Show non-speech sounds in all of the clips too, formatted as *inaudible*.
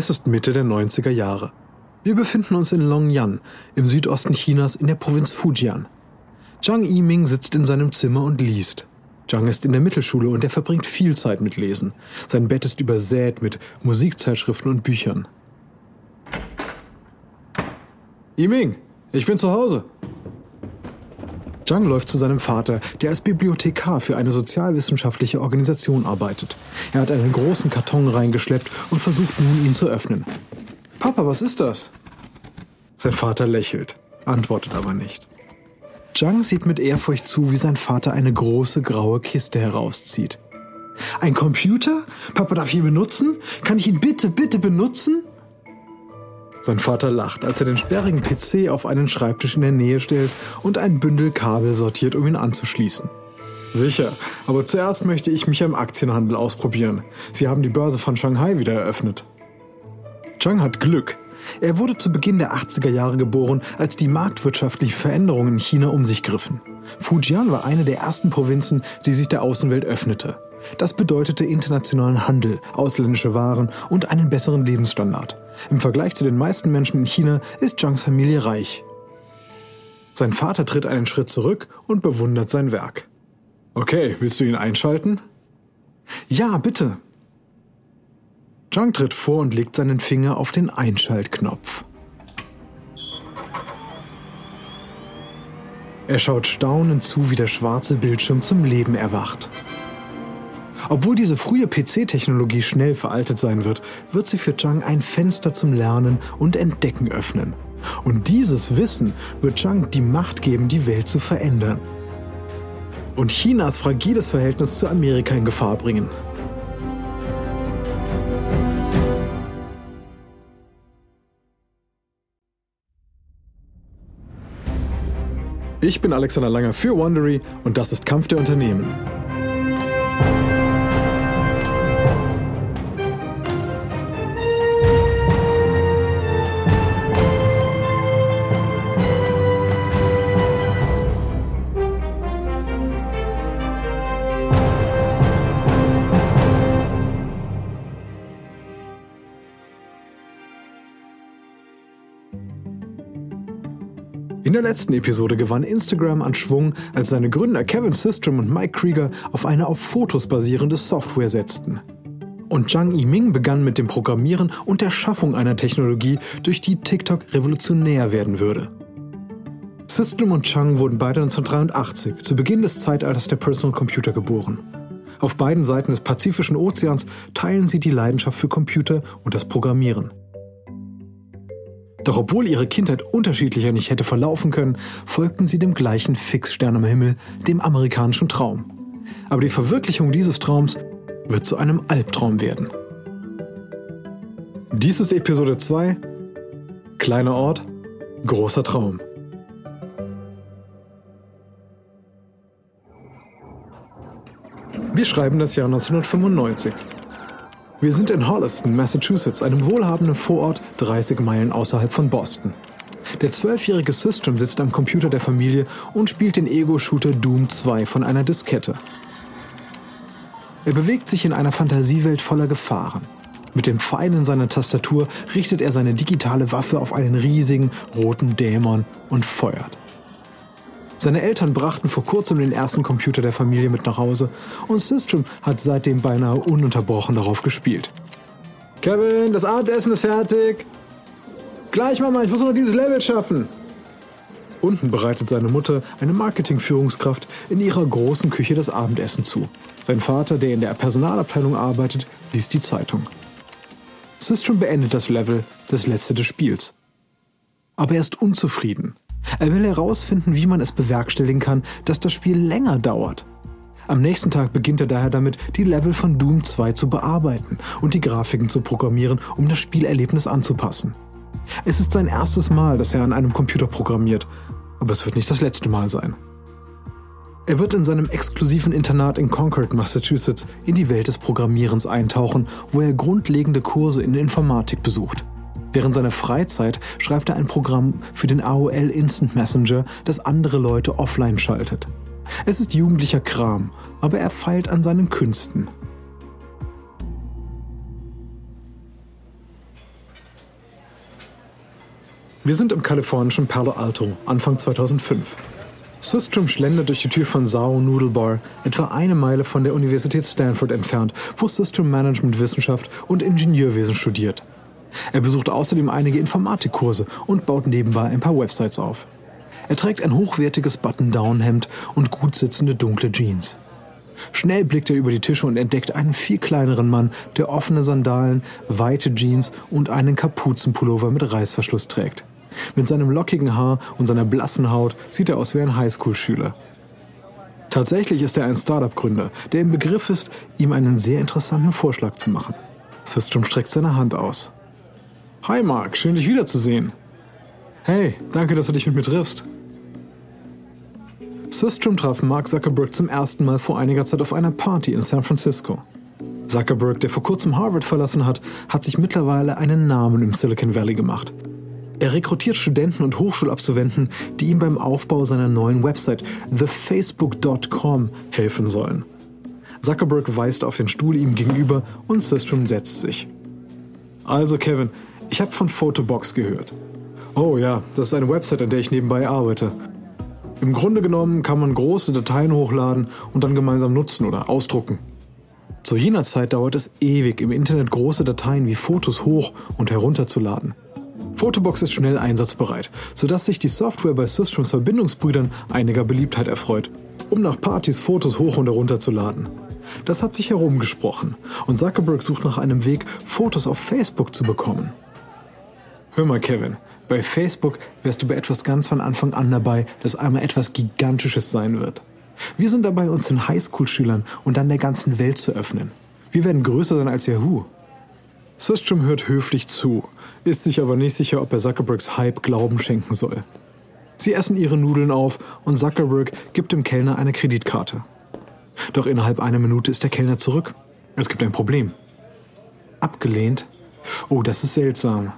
Es ist Mitte der 90er Jahre. Wir befinden uns in Longyan, im Südosten Chinas in der Provinz Fujian. Zhang Yiming sitzt in seinem Zimmer und liest. Zhang ist in der Mittelschule und er verbringt viel Zeit mit Lesen. Sein Bett ist übersät mit Musikzeitschriften und Büchern. Yiming, ich bin zu Hause. Zhang läuft zu seinem Vater, der als Bibliothekar für eine sozialwissenschaftliche Organisation arbeitet. Er hat einen großen Karton reingeschleppt und versucht nun, ihn zu öffnen. Papa, was ist das? Sein Vater lächelt, antwortet aber nicht. Zhang sieht mit Ehrfurcht zu, wie sein Vater eine große graue Kiste herauszieht. Ein Computer? Papa darf ihn benutzen? Kann ich ihn bitte, bitte benutzen? Sein Vater lacht, als er den sperrigen PC auf einen Schreibtisch in der Nähe stellt und ein Bündel Kabel sortiert, um ihn anzuschließen. Sicher, aber zuerst möchte ich mich am Aktienhandel ausprobieren. Sie haben die Börse von Shanghai wieder eröffnet. Zhang hat Glück. Er wurde zu Beginn der 80er Jahre geboren, als die marktwirtschaftlichen Veränderungen in China um sich griffen. Fujian war eine der ersten Provinzen, die sich der Außenwelt öffnete. Das bedeutete internationalen Handel, ausländische Waren und einen besseren Lebensstandard. Im Vergleich zu den meisten Menschen in China ist Zhangs Familie reich. Sein Vater tritt einen Schritt zurück und bewundert sein Werk. Okay, willst du ihn einschalten? Ja, bitte. Zhang tritt vor und legt seinen Finger auf den Einschaltknopf. Er schaut staunend zu, wie der schwarze Bildschirm zum Leben erwacht. Obwohl diese frühe PC-Technologie schnell veraltet sein wird, wird sie für Zhang ein Fenster zum Lernen und Entdecken öffnen. Und dieses Wissen wird Zhang die Macht geben, die Welt zu verändern. Und Chinas fragiles Verhältnis zu Amerika in Gefahr bringen. Ich bin Alexander Langer für Wondery und das ist Kampf der Unternehmen. Letzten Episode gewann Instagram an Schwung, als seine Gründer Kevin Systrom und Mike Krieger auf eine auf Fotos basierende Software setzten. Und Zhang Yiming begann mit dem Programmieren und der Schaffung einer Technologie, durch die TikTok revolutionär werden würde. Systrom und Chang wurden beide 1983, zu Beginn des Zeitalters der Personal Computer, geboren. Auf beiden Seiten des Pazifischen Ozeans teilen sie die Leidenschaft für Computer und das Programmieren. Doch obwohl ihre Kindheit unterschiedlicher nicht hätte verlaufen können, folgten sie dem gleichen Fixstern am Himmel, dem amerikanischen Traum. Aber die Verwirklichung dieses Traums wird zu einem Albtraum werden. Dies ist Episode 2. Kleiner Ort, großer Traum. Wir schreiben das Jahr 1995. Wir sind in Holliston, Massachusetts, einem wohlhabenden Vorort 30 Meilen außerhalb von Boston. Der zwölfjährige System sitzt am Computer der Familie und spielt den Ego-Shooter Doom 2 von einer Diskette. Er bewegt sich in einer Fantasiewelt voller Gefahren. Mit dem Pfeil in seiner Tastatur richtet er seine digitale Waffe auf einen riesigen roten Dämon und feuert. Seine Eltern brachten vor kurzem den ersten Computer der Familie mit nach Hause und Systrom hat seitdem beinahe ununterbrochen darauf gespielt. Kevin, das Abendessen ist fertig. Gleich, Mama, ich muss noch dieses Level schaffen. Unten bereitet seine Mutter, eine Marketingführungskraft, in ihrer großen Küche das Abendessen zu. Sein Vater, der in der Personalabteilung arbeitet, liest die Zeitung. Systrom beendet das Level, das letzte des Spiels. Aber er ist unzufrieden. Er will herausfinden, wie man es bewerkstelligen kann, dass das Spiel länger dauert. Am nächsten Tag beginnt er daher damit, die Level von Doom 2 zu bearbeiten und die Grafiken zu programmieren, um das Spielerlebnis anzupassen. Es ist sein erstes Mal, dass er an einem Computer programmiert, aber es wird nicht das letzte Mal sein. Er wird in seinem exklusiven Internat in Concord, Massachusetts, in die Welt des Programmierens eintauchen, wo er grundlegende Kurse in Informatik besucht. Während seiner Freizeit schreibt er ein Programm für den AOL Instant Messenger, das andere Leute offline schaltet. Es ist jugendlicher Kram, aber er feilt an seinen Künsten. Wir sind im kalifornischen Palo Alto, Anfang 2005. Systrom schlendert durch die Tür von Sao Noodle Bar, etwa eine Meile von der Universität Stanford entfernt, wo System Management Wissenschaft und Ingenieurwesen studiert. Er besucht außerdem einige Informatikkurse und baut nebenbei ein paar Websites auf. Er trägt ein hochwertiges Button-Down-Hemd und gut sitzende dunkle Jeans. Schnell blickt er über die Tische und entdeckt einen viel kleineren Mann, der offene Sandalen, weite Jeans und einen Kapuzenpullover mit Reißverschluss trägt. Mit seinem lockigen Haar und seiner blassen Haut sieht er aus wie ein Highschool-Schüler. Tatsächlich ist er ein Startup-Gründer, der im Begriff ist, ihm einen sehr interessanten Vorschlag zu machen. Systrom streckt seine Hand aus. Hi Mark, schön dich wiederzusehen. Hey, danke, dass du dich mit mir triffst. Systrom traf Mark Zuckerberg zum ersten Mal vor einiger Zeit auf einer Party in San Francisco. Zuckerberg, der vor kurzem Harvard verlassen hat, hat sich mittlerweile einen Namen im Silicon Valley gemacht. Er rekrutiert Studenten und Hochschulabsolventen, die ihm beim Aufbau seiner neuen Website thefacebook.com helfen sollen. Zuckerberg weist auf den Stuhl ihm gegenüber und Systrom setzt sich. Also Kevin, ich habe von Photobox gehört. Oh ja, das ist eine Website, an der ich nebenbei arbeite. Im Grunde genommen kann man große Dateien hochladen und dann gemeinsam nutzen oder ausdrucken. Zu jener Zeit dauert es ewig, im Internet große Dateien wie Fotos hoch und herunterzuladen. Photobox ist schnell einsatzbereit, sodass sich die Software bei Systems Verbindungsbrüdern einiger Beliebtheit erfreut, um nach Partys Fotos hoch und herunter zu laden. Das hat sich herumgesprochen und Zuckerberg sucht nach einem Weg, Fotos auf Facebook zu bekommen. Hör mal, Kevin, bei Facebook wärst du bei etwas ganz von Anfang an dabei, das einmal etwas Gigantisches sein wird. Wir sind dabei, uns den Highschool-Schülern und dann der ganzen Welt zu öffnen. Wir werden größer sein als Yahoo. Systrom hört höflich zu, ist sich aber nicht sicher, ob er Zuckerbergs Hype Glauben schenken soll. Sie essen ihre Nudeln auf und Zuckerberg gibt dem Kellner eine Kreditkarte. Doch innerhalb einer Minute ist der Kellner zurück. Es gibt ein Problem. Abgelehnt? Oh, das ist seltsam.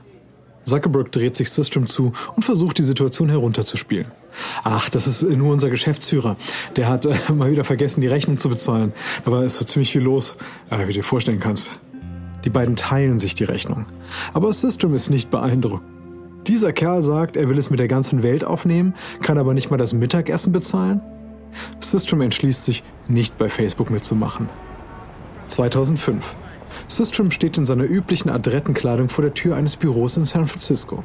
Zuckerberg dreht sich System zu und versucht die Situation herunterzuspielen. Ach, das ist nur unser Geschäftsführer. Der hat äh, mal wieder vergessen, die Rechnung zu bezahlen. Da war es so ziemlich viel los, äh, wie du dir vorstellen kannst. Die beiden teilen sich die Rechnung. Aber System ist nicht beeindruckt. Dieser Kerl sagt, er will es mit der ganzen Welt aufnehmen, kann aber nicht mal das Mittagessen bezahlen? System entschließt sich, nicht bei Facebook mitzumachen. 2005. System steht in seiner üblichen Adrettenkleidung vor der Tür eines Büros in San Francisco.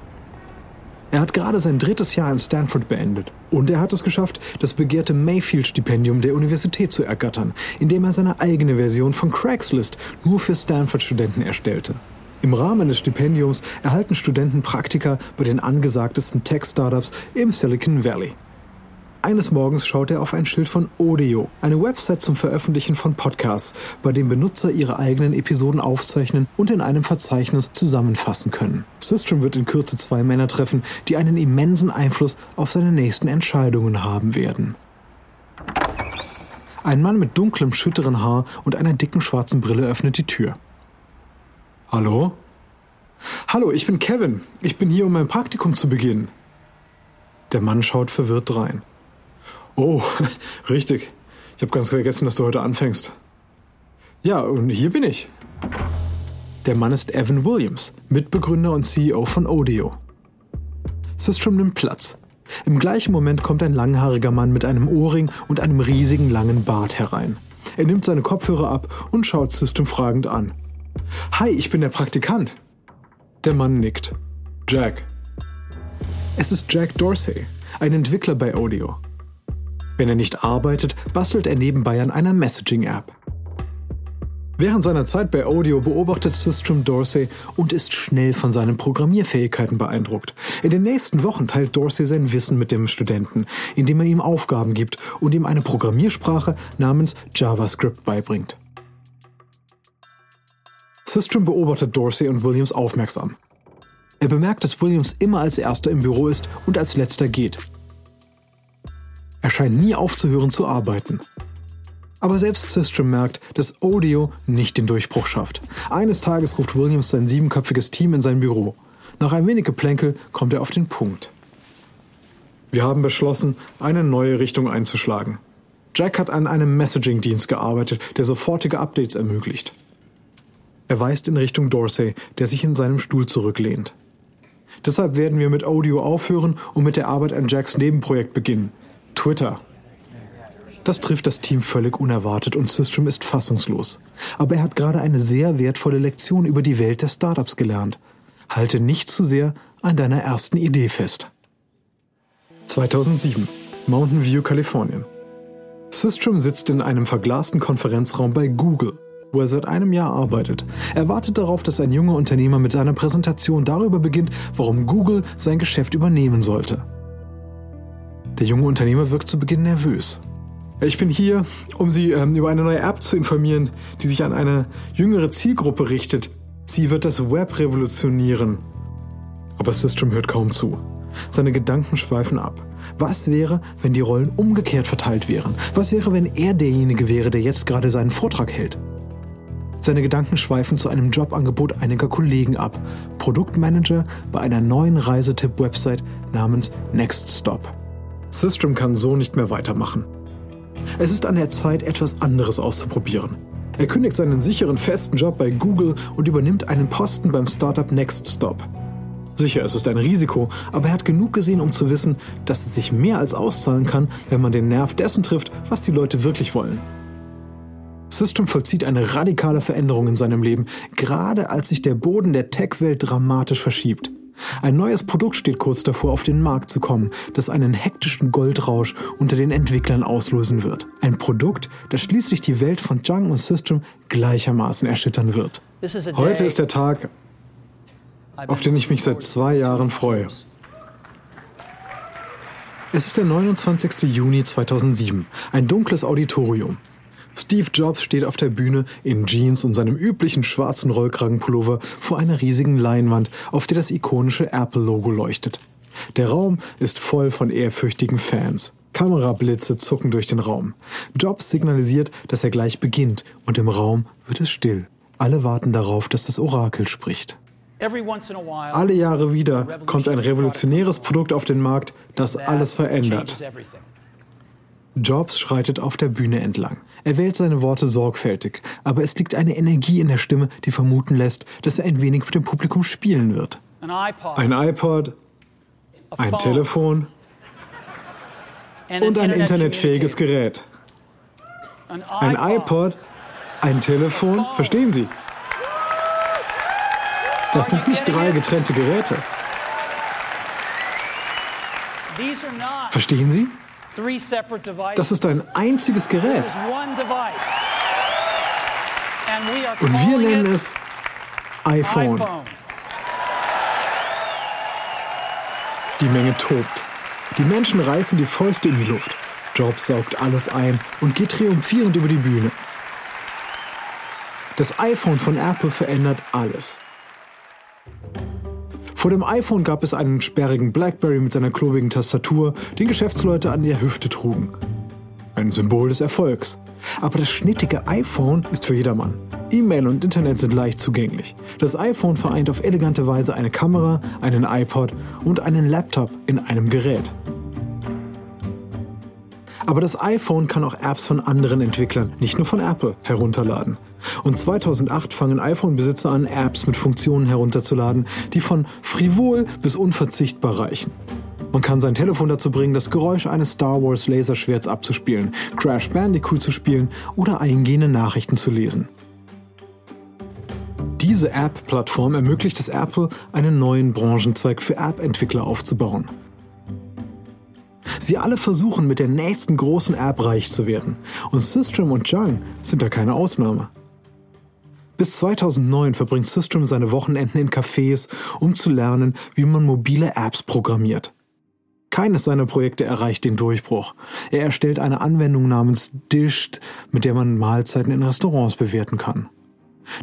Er hat gerade sein drittes Jahr in Stanford beendet und er hat es geschafft, das begehrte Mayfield-Stipendium der Universität zu ergattern, indem er seine eigene Version von Craigslist nur für Stanford-Studenten erstellte. Im Rahmen des Stipendiums erhalten Studenten Praktika bei den angesagtesten Tech-Startups im Silicon Valley. Eines Morgens schaut er auf ein Schild von Odeo, eine Website zum Veröffentlichen von Podcasts, bei dem Benutzer ihre eigenen Episoden aufzeichnen und in einem Verzeichnis zusammenfassen können. Systrom wird in Kürze zwei Männer treffen, die einen immensen Einfluss auf seine nächsten Entscheidungen haben werden. Ein Mann mit dunklem, schütteren Haar und einer dicken schwarzen Brille öffnet die Tür. Hallo? Hallo, ich bin Kevin. Ich bin hier, um mein Praktikum zu beginnen. Der Mann schaut verwirrt rein. Oh, *laughs* richtig. Ich habe ganz vergessen, dass du heute anfängst. Ja, und hier bin ich. Der Mann ist Evan Williams, Mitbegründer und CEO von Odeo. Systrom nimmt Platz. Im gleichen Moment kommt ein langhaariger Mann mit einem Ohrring und einem riesigen langen Bart herein. Er nimmt seine Kopfhörer ab und schaut System fragend an. Hi, ich bin der Praktikant. Der Mann nickt. Jack. Es ist Jack Dorsey, ein Entwickler bei Odeo. Wenn er nicht arbeitet, bastelt er nebenbei an einer Messaging-App. Während seiner Zeit bei Audio beobachtet Systrom Dorsey und ist schnell von seinen Programmierfähigkeiten beeindruckt. In den nächsten Wochen teilt Dorsey sein Wissen mit dem Studenten, indem er ihm Aufgaben gibt und ihm eine Programmiersprache namens JavaScript beibringt. Systrom beobachtet Dorsey und Williams aufmerksam. Er bemerkt, dass Williams immer als erster im Büro ist und als letzter geht. Er scheint nie aufzuhören zu arbeiten. Aber selbst Systrom merkt, dass Audio nicht den Durchbruch schafft. Eines Tages ruft Williams sein siebenköpfiges Team in sein Büro. Nach ein wenig Geplänkel kommt er auf den Punkt. Wir haben beschlossen, eine neue Richtung einzuschlagen. Jack hat an einem Messaging-Dienst gearbeitet, der sofortige Updates ermöglicht. Er weist in Richtung Dorsey, der sich in seinem Stuhl zurücklehnt. Deshalb werden wir mit Audio aufhören und mit der Arbeit an Jacks Nebenprojekt beginnen. Twitter. Das trifft das Team völlig unerwartet und Systrom ist fassungslos. Aber er hat gerade eine sehr wertvolle Lektion über die Welt der Startups gelernt. Halte nicht zu sehr an deiner ersten Idee fest. 2007. Mountain View, Kalifornien. Systrom sitzt in einem verglasten Konferenzraum bei Google, wo er seit einem Jahr arbeitet. Er wartet darauf, dass ein junger Unternehmer mit seiner Präsentation darüber beginnt, warum Google sein Geschäft übernehmen sollte. Der junge Unternehmer wirkt zu Beginn nervös. Ich bin hier, um Sie ähm, über eine neue App zu informieren, die sich an eine jüngere Zielgruppe richtet. Sie wird das Web revolutionieren. Aber Systrom hört kaum zu. Seine Gedanken schweifen ab. Was wäre, wenn die Rollen umgekehrt verteilt wären? Was wäre, wenn er derjenige wäre, der jetzt gerade seinen Vortrag hält? Seine Gedanken schweifen zu einem Jobangebot einiger Kollegen ab. Produktmanager bei einer neuen Reisetipp-Website namens Nextstop. Systrom kann so nicht mehr weitermachen. Es ist an der Zeit, etwas anderes auszuprobieren. Er kündigt seinen sicheren festen Job bei Google und übernimmt einen Posten beim Startup Nextstop. Sicher, es ist ein Risiko, aber er hat genug gesehen, um zu wissen, dass es sich mehr als auszahlen kann, wenn man den Nerv dessen trifft, was die Leute wirklich wollen. System vollzieht eine radikale Veränderung in seinem Leben, gerade als sich der Boden der Tech-Welt dramatisch verschiebt. Ein neues Produkt steht kurz davor, auf den Markt zu kommen, das einen hektischen Goldrausch unter den Entwicklern auslösen wird. Ein Produkt, das schließlich die Welt von Jung und System gleichermaßen erschüttern wird. Heute ist der Tag, auf den ich mich seit zwei Jahren freue. Es ist der 29. Juni 2007, ein dunkles Auditorium. Steve Jobs steht auf der Bühne in Jeans und seinem üblichen schwarzen Rollkragenpullover vor einer riesigen Leinwand, auf der das ikonische Apple-Logo leuchtet. Der Raum ist voll von ehrfürchtigen Fans. Kamerablitze zucken durch den Raum. Jobs signalisiert, dass er gleich beginnt und im Raum wird es still. Alle warten darauf, dass das Orakel spricht. Alle Jahre wieder kommt ein revolutionäres Produkt auf den Markt, das alles verändert. Jobs schreitet auf der Bühne entlang. Er wählt seine Worte sorgfältig, aber es liegt eine Energie in der Stimme, die vermuten lässt, dass er ein wenig mit dem Publikum spielen wird. Ein iPod, ein Telefon und ein internetfähiges Gerät. Ein iPod, ein Telefon, verstehen Sie? Das sind nicht drei getrennte Geräte. Verstehen Sie? Das ist ein einziges Gerät. Und wir nennen es iPhone. Die Menge tobt. Die Menschen reißen die Fäuste in die Luft. Jobs saugt alles ein und geht triumphierend über die Bühne. Das iPhone von Apple verändert alles. Vor dem iPhone gab es einen sperrigen Blackberry mit seiner klobigen Tastatur, den Geschäftsleute an der Hüfte trugen. Ein Symbol des Erfolgs. Aber das schnittige iPhone ist für jedermann. E-Mail und Internet sind leicht zugänglich. Das iPhone vereint auf elegante Weise eine Kamera, einen iPod und einen Laptop in einem Gerät. Aber das iPhone kann auch Apps von anderen Entwicklern, nicht nur von Apple, herunterladen. Und 2008 fangen iPhone-Besitzer an, Apps mit Funktionen herunterzuladen, die von frivol bis unverzichtbar reichen. Man kann sein Telefon dazu bringen, das Geräusch eines Star Wars Laserschwerts abzuspielen, Crash Bandicoot zu spielen oder eingehende Nachrichten zu lesen. Diese App-Plattform ermöglicht es Apple, einen neuen Branchenzweig für App-Entwickler aufzubauen. Sie alle versuchen, mit der nächsten großen App reich zu werden. Und System und Jung sind da keine Ausnahme. Bis 2009 verbringt System seine Wochenenden in Cafés, um zu lernen, wie man mobile Apps programmiert. Keines seiner Projekte erreicht den Durchbruch. Er erstellt eine Anwendung namens Dished, mit der man Mahlzeiten in Restaurants bewerten kann.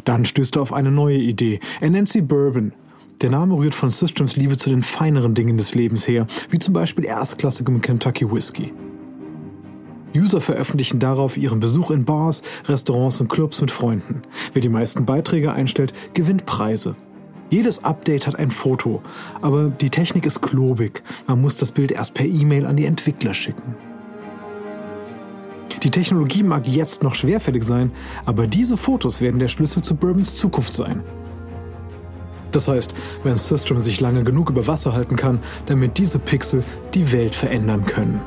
Dann stößt er auf eine neue Idee. Er nennt sie Bourbon. Der Name rührt von Systems Liebe zu den feineren Dingen des Lebens her, wie zum Beispiel erstklassigem Kentucky Whisky. User veröffentlichen darauf ihren Besuch in Bars, Restaurants und Clubs mit Freunden. Wer die meisten Beiträge einstellt, gewinnt Preise. Jedes Update hat ein Foto, aber die Technik ist klobig. Man muss das Bild erst per E-Mail an die Entwickler schicken. Die Technologie mag jetzt noch schwerfällig sein, aber diese Fotos werden der Schlüssel zu Bourbons Zukunft sein. Das heißt, wenn System sich lange genug über Wasser halten kann, damit diese Pixel die Welt verändern können.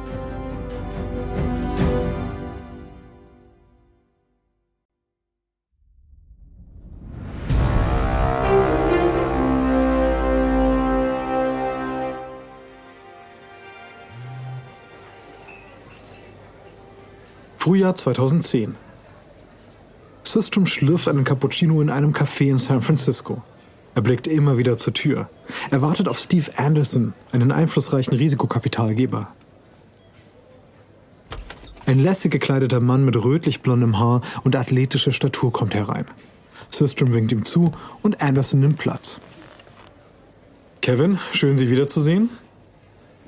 Frühjahr 2010. System schlürft einen Cappuccino in einem Café in San Francisco. Er blickt immer wieder zur Tür. Er wartet auf Steve Anderson, einen einflussreichen Risikokapitalgeber. Ein lässig gekleideter Mann mit rötlich blondem Haar und athletischer Statur kommt herein. System winkt ihm zu und Anderson nimmt Platz. Kevin, schön Sie wiederzusehen.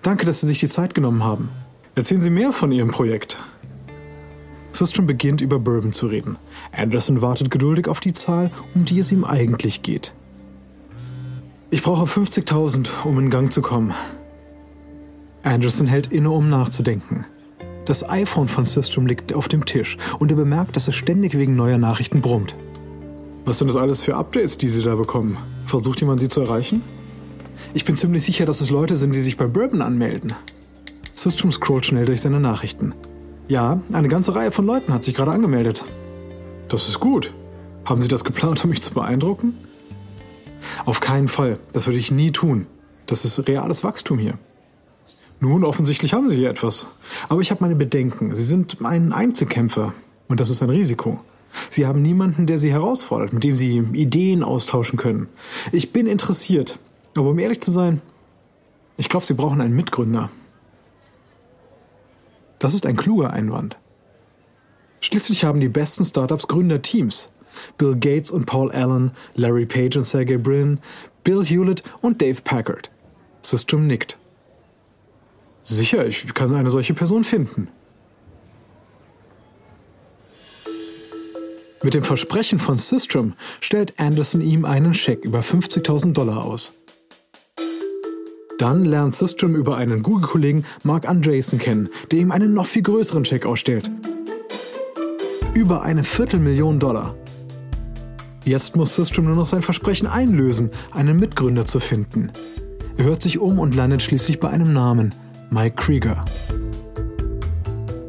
Danke, dass Sie sich die Zeit genommen haben. Erzählen Sie mehr von Ihrem Projekt. Sistrom beginnt über Bourbon zu reden. Anderson wartet geduldig auf die Zahl, um die es ihm eigentlich geht. Ich brauche 50.000, um in Gang zu kommen. Anderson hält inne, um nachzudenken. Das iPhone von Systrom liegt auf dem Tisch und er bemerkt, dass es ständig wegen neuer Nachrichten brummt. Was sind das alles für Updates, die Sie da bekommen? Versucht jemand, Sie zu erreichen? Ich bin ziemlich sicher, dass es Leute sind, die sich bei Bourbon anmelden. Systrom scrollt schnell durch seine Nachrichten. Ja, eine ganze Reihe von Leuten hat sich gerade angemeldet. Das ist gut. Haben Sie das geplant, *laughs* um mich zu beeindrucken? Auf keinen Fall. Das würde ich nie tun. Das ist reales Wachstum hier. Nun, offensichtlich haben Sie hier etwas. Aber ich habe meine Bedenken. Sie sind ein Einzelkämpfer. Und das ist ein Risiko. Sie haben niemanden, der Sie herausfordert, mit dem Sie Ideen austauschen können. Ich bin interessiert. Aber um ehrlich zu sein, ich glaube, Sie brauchen einen Mitgründer. Das ist ein kluger Einwand. Schließlich haben die besten Startups Gründerteams. Bill Gates und Paul Allen, Larry Page und Sergey Brin, Bill Hewlett und Dave Packard. System nickt. Sicher, ich kann eine solche Person finden. Mit dem Versprechen von Systrom stellt Anderson ihm einen Scheck über 50.000 Dollar aus. Dann lernt Systrom über einen Google-Kollegen Mark Andreessen kennen, der ihm einen noch viel größeren Check ausstellt. Über eine Viertelmillion Dollar. Jetzt muss Systrom nur noch sein Versprechen einlösen, einen Mitgründer zu finden. Er hört sich um und landet schließlich bei einem Namen, Mike Krieger.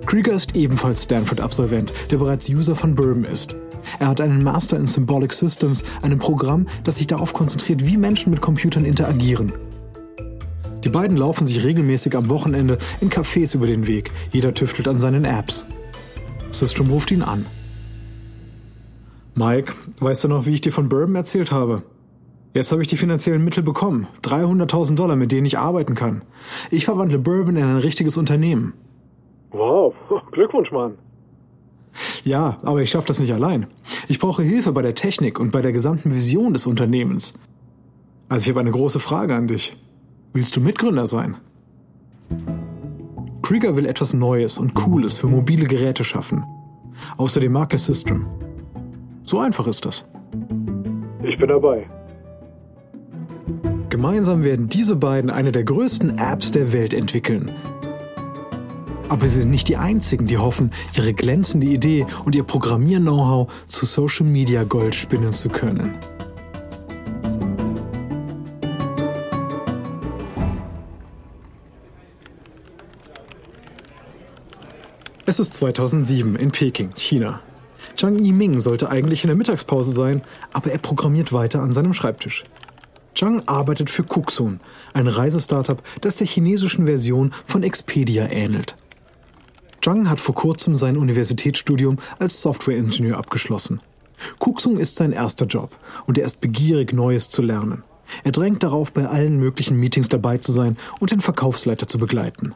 Krieger ist ebenfalls Stanford-Absolvent, der bereits User von Bourbon ist. Er hat einen Master in Symbolic Systems, einem Programm, das sich darauf konzentriert, wie Menschen mit Computern interagieren. Die beiden laufen sich regelmäßig am Wochenende in Cafés über den Weg. Jeder tüftelt an seinen Apps. Systrom ruft ihn an. Mike, weißt du noch, wie ich dir von Bourbon erzählt habe? Jetzt habe ich die finanziellen Mittel bekommen. 300.000 Dollar, mit denen ich arbeiten kann. Ich verwandle Bourbon in ein richtiges Unternehmen. Wow, *laughs* Glückwunsch, Mann. Ja, aber ich schaffe das nicht allein. Ich brauche Hilfe bei der Technik und bei der gesamten Vision des Unternehmens. Also ich habe eine große Frage an dich. Willst du Mitgründer sein? Krieger will etwas Neues und Cooles für mobile Geräte schaffen. Außerdem mag er System. So einfach ist das. Ich bin dabei. Gemeinsam werden diese beiden eine der größten Apps der Welt entwickeln. Aber sie sind nicht die einzigen, die hoffen, ihre glänzende Idee und ihr Programmier-Know-how zu Social Media Gold spinnen zu können. Es ist 2007 in Peking, China. Zhang Yiming sollte eigentlich in der Mittagspause sein, aber er programmiert weiter an seinem Schreibtisch. Zhang arbeitet für Cooksun, ein Reisestartup, das der chinesischen Version von Expedia ähnelt. Zhang hat vor kurzem sein Universitätsstudium als Softwareingenieur abgeschlossen. Cooksun ist sein erster Job und er ist begierig, Neues zu lernen. Er drängt darauf, bei allen möglichen Meetings dabei zu sein und den Verkaufsleiter zu begleiten.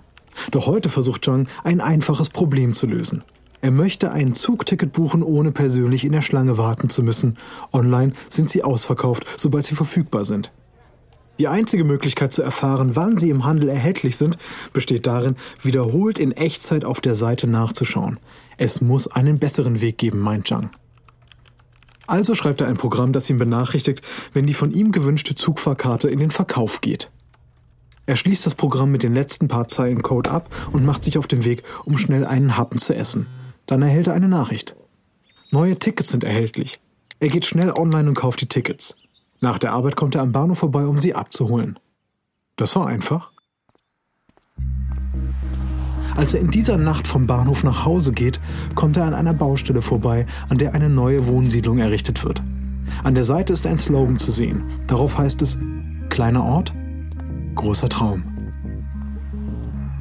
Doch heute versucht Zhang, ein einfaches Problem zu lösen. Er möchte ein Zugticket buchen, ohne persönlich in der Schlange warten zu müssen. Online sind sie ausverkauft, sobald sie verfügbar sind. Die einzige Möglichkeit zu erfahren, wann sie im Handel erhältlich sind, besteht darin, wiederholt in Echtzeit auf der Seite nachzuschauen. Es muss einen besseren Weg geben, meint Zhang. Also schreibt er ein Programm, das ihn benachrichtigt, wenn die von ihm gewünschte Zugfahrkarte in den Verkauf geht. Er schließt das Programm mit den letzten paar Zeilen Code ab und macht sich auf den Weg, um schnell einen Happen zu essen. Dann erhält er eine Nachricht. Neue Tickets sind erhältlich. Er geht schnell online und kauft die Tickets. Nach der Arbeit kommt er am Bahnhof vorbei, um sie abzuholen. Das war einfach. Als er in dieser Nacht vom Bahnhof nach Hause geht, kommt er an einer Baustelle vorbei, an der eine neue Wohnsiedlung errichtet wird. An der Seite ist ein Slogan zu sehen. Darauf heißt es Kleiner Ort, großer Traum.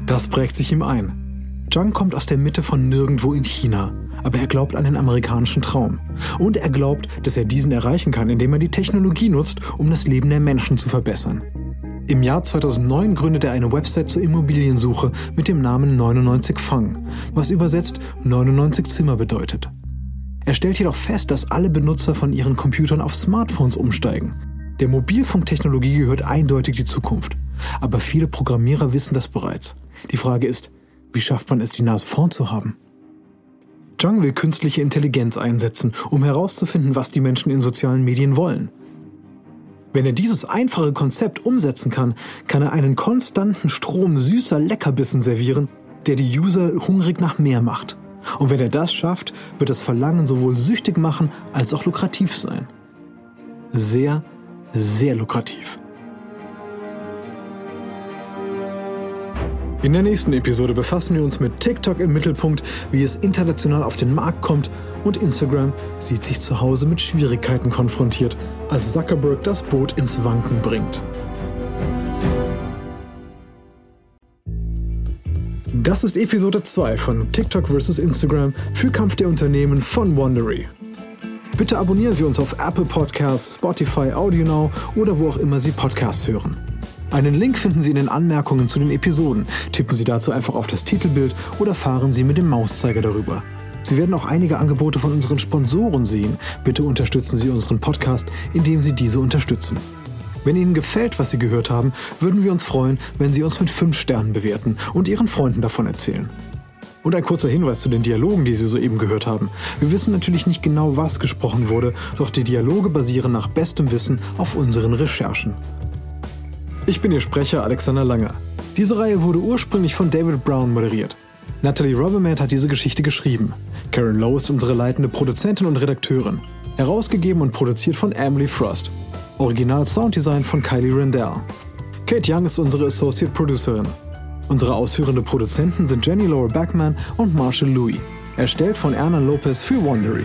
Das prägt sich ihm ein. Zhang kommt aus der Mitte von nirgendwo in China, aber er glaubt an den amerikanischen Traum. Und er glaubt, dass er diesen erreichen kann, indem er die Technologie nutzt, um das Leben der Menschen zu verbessern. Im Jahr 2009 gründet er eine Website zur Immobiliensuche mit dem Namen 99 Fang, was übersetzt 99 Zimmer bedeutet. Er stellt jedoch fest, dass alle Benutzer von ihren Computern auf Smartphones umsteigen. Der Mobilfunktechnologie gehört eindeutig die Zukunft. Aber viele Programmierer wissen das bereits. Die Frage ist, wie schafft man es, die Nase vorn zu haben? Zhang will künstliche Intelligenz einsetzen, um herauszufinden, was die Menschen in sozialen Medien wollen. Wenn er dieses einfache Konzept umsetzen kann, kann er einen konstanten Strom süßer Leckerbissen servieren, der die User hungrig nach mehr macht. Und wenn er das schafft, wird das Verlangen sowohl süchtig machen als auch lukrativ sein. Sehr, sehr lukrativ. In der nächsten Episode befassen wir uns mit TikTok im Mittelpunkt, wie es international auf den Markt kommt und Instagram sieht sich zu Hause mit Schwierigkeiten konfrontiert, als Zuckerberg das Boot ins Wanken bringt. Das ist Episode 2 von TikTok vs. Instagram für Kampf der Unternehmen von Wondery. Bitte abonnieren Sie uns auf Apple Podcasts, Spotify, AudioNow oder wo auch immer Sie Podcasts hören. Einen Link finden Sie in den Anmerkungen zu den Episoden. Tippen Sie dazu einfach auf das Titelbild oder fahren Sie mit dem Mauszeiger darüber. Sie werden auch einige Angebote von unseren Sponsoren sehen. Bitte unterstützen Sie unseren Podcast, indem Sie diese unterstützen. Wenn Ihnen gefällt, was Sie gehört haben, würden wir uns freuen, wenn Sie uns mit 5 Sternen bewerten und Ihren Freunden davon erzählen. Und ein kurzer Hinweis zu den Dialogen, die Sie soeben gehört haben. Wir wissen natürlich nicht genau, was gesprochen wurde, doch die Dialoge basieren nach bestem Wissen auf unseren Recherchen. Ich bin Ihr Sprecher Alexander Langer. Diese Reihe wurde ursprünglich von David Brown moderiert. Natalie Robberman hat diese Geschichte geschrieben. Karen Lowe ist unsere leitende Produzentin und Redakteurin. Herausgegeben und produziert von Emily Frost. Original Sounddesign von Kylie Rendell. Kate Young ist unsere Associate Producerin. Unsere ausführende Produzenten sind Jenny Laura Backman und Marshall Louis. Erstellt von Erna Lopez für Wondery.